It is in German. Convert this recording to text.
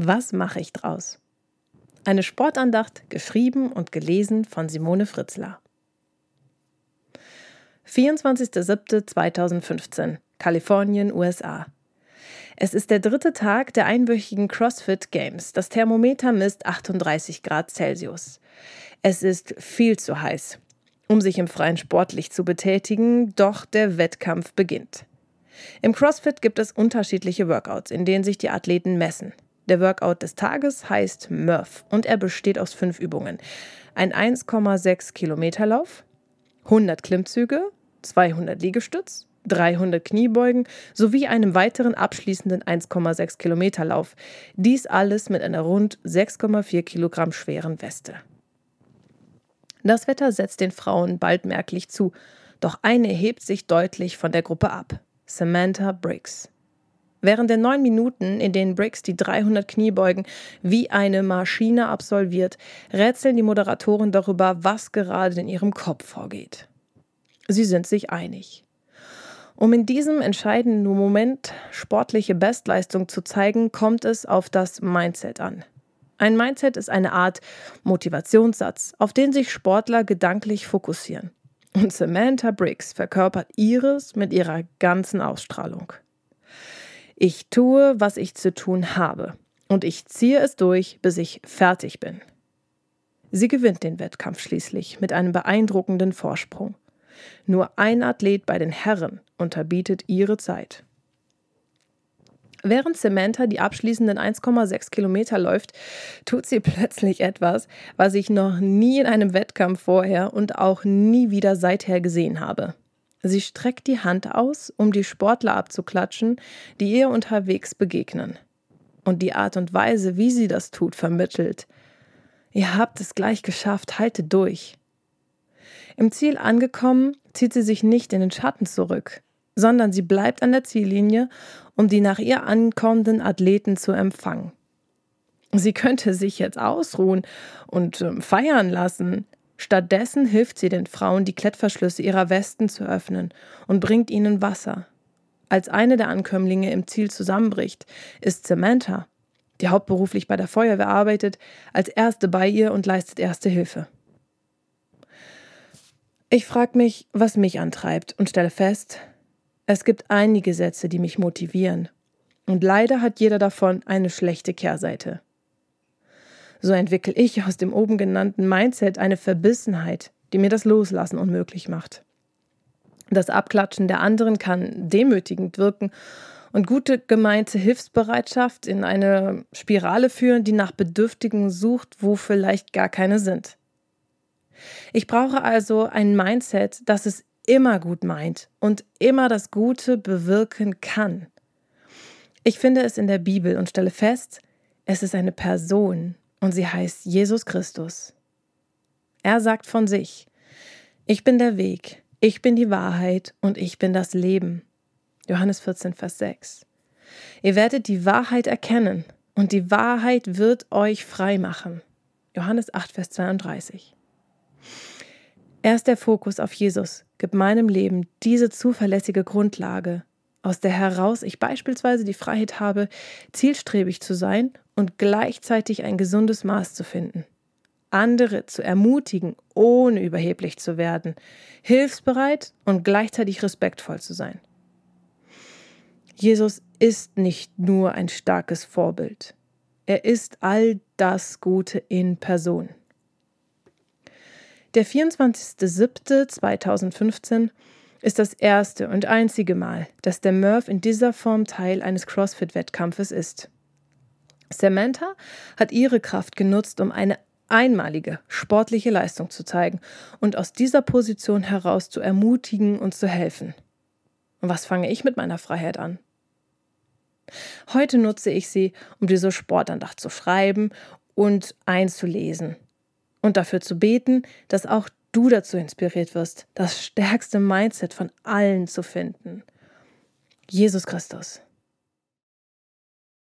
Was mache ich draus? Eine Sportandacht, geschrieben und gelesen von Simone Fritzler. 24.07.2015, Kalifornien, USA. Es ist der dritte Tag der einwöchigen CrossFit Games. Das Thermometer misst 38 Grad Celsius. Es ist viel zu heiß, um sich im Freien sportlich zu betätigen, doch der Wettkampf beginnt. Im CrossFit gibt es unterschiedliche Workouts, in denen sich die Athleten messen. Der Workout des Tages heißt Murph und er besteht aus fünf Übungen. Ein 1,6 Kilometer Lauf, 100 Klimmzüge, 200 Liegestütz, 300 Kniebeugen sowie einem weiteren abschließenden 1,6 Kilometer Lauf. Dies alles mit einer rund 6,4 Kilogramm schweren Weste. Das Wetter setzt den Frauen bald merklich zu, doch eine hebt sich deutlich von der Gruppe ab: Samantha Briggs. Während der neun Minuten, in denen Briggs die 300 Kniebeugen wie eine Maschine absolviert, rätseln die Moderatoren darüber, was gerade in ihrem Kopf vorgeht. Sie sind sich einig. Um in diesem entscheidenden Moment sportliche Bestleistung zu zeigen, kommt es auf das Mindset an. Ein Mindset ist eine Art Motivationssatz, auf den sich Sportler gedanklich fokussieren. Und Samantha Briggs verkörpert ihres mit ihrer ganzen Ausstrahlung. Ich tue, was ich zu tun habe. Und ich ziehe es durch, bis ich fertig bin. Sie gewinnt den Wettkampf schließlich mit einem beeindruckenden Vorsprung. Nur ein Athlet bei den Herren unterbietet ihre Zeit. Während Samantha die abschließenden 1,6 Kilometer läuft, tut sie plötzlich etwas, was ich noch nie in einem Wettkampf vorher und auch nie wieder seither gesehen habe. Sie streckt die Hand aus, um die Sportler abzuklatschen, die ihr unterwegs begegnen. Und die Art und Weise, wie sie das tut, vermittelt. Ihr habt es gleich geschafft, haltet durch. Im Ziel angekommen, zieht sie sich nicht in den Schatten zurück, sondern sie bleibt an der Ziellinie, um die nach ihr ankommenden Athleten zu empfangen. Sie könnte sich jetzt ausruhen und äh, feiern lassen, Stattdessen hilft sie den Frauen, die Klettverschlüsse ihrer Westen zu öffnen und bringt ihnen Wasser. Als eine der Ankömmlinge im Ziel zusammenbricht, ist Samantha, die hauptberuflich bei der Feuerwehr arbeitet, als erste bei ihr und leistet erste Hilfe. Ich frage mich, was mich antreibt und stelle fest, es gibt einige Sätze, die mich motivieren. Und leider hat jeder davon eine schlechte Kehrseite. So entwickle ich aus dem oben genannten Mindset eine Verbissenheit, die mir das Loslassen unmöglich macht. Das Abklatschen der anderen kann demütigend wirken und gute gemeinte Hilfsbereitschaft in eine Spirale führen, die nach Bedürftigen sucht, wo vielleicht gar keine sind. Ich brauche also ein Mindset, das es immer gut meint und immer das Gute bewirken kann. Ich finde es in der Bibel und stelle fest, es ist eine Person, und sie heißt Jesus Christus. Er sagt von sich, ich bin der Weg, ich bin die Wahrheit und ich bin das Leben. Johannes 14, Vers 6. Ihr werdet die Wahrheit erkennen und die Wahrheit wird euch frei machen. Johannes 8, Vers 32. Erst der Fokus auf Jesus gibt meinem Leben diese zuverlässige Grundlage, aus der heraus ich beispielsweise die Freiheit habe, zielstrebig zu sein und gleichzeitig ein gesundes Maß zu finden. Andere zu ermutigen, ohne überheblich zu werden, hilfsbereit und gleichzeitig respektvoll zu sein. Jesus ist nicht nur ein starkes Vorbild, er ist all das Gute in Person. Der 24.07.2015 ist das erste und einzige Mal, dass der Murph in dieser Form Teil eines CrossFit-Wettkampfes ist. Samantha hat ihre Kraft genutzt, um eine einmalige sportliche Leistung zu zeigen und aus dieser Position heraus zu ermutigen und zu helfen. Und was fange ich mit meiner Freiheit an? Heute nutze ich sie, um diese Sportandacht zu schreiben und einzulesen und dafür zu beten, dass auch du dazu inspiriert wirst, das stärkste Mindset von allen zu finden. Jesus Christus.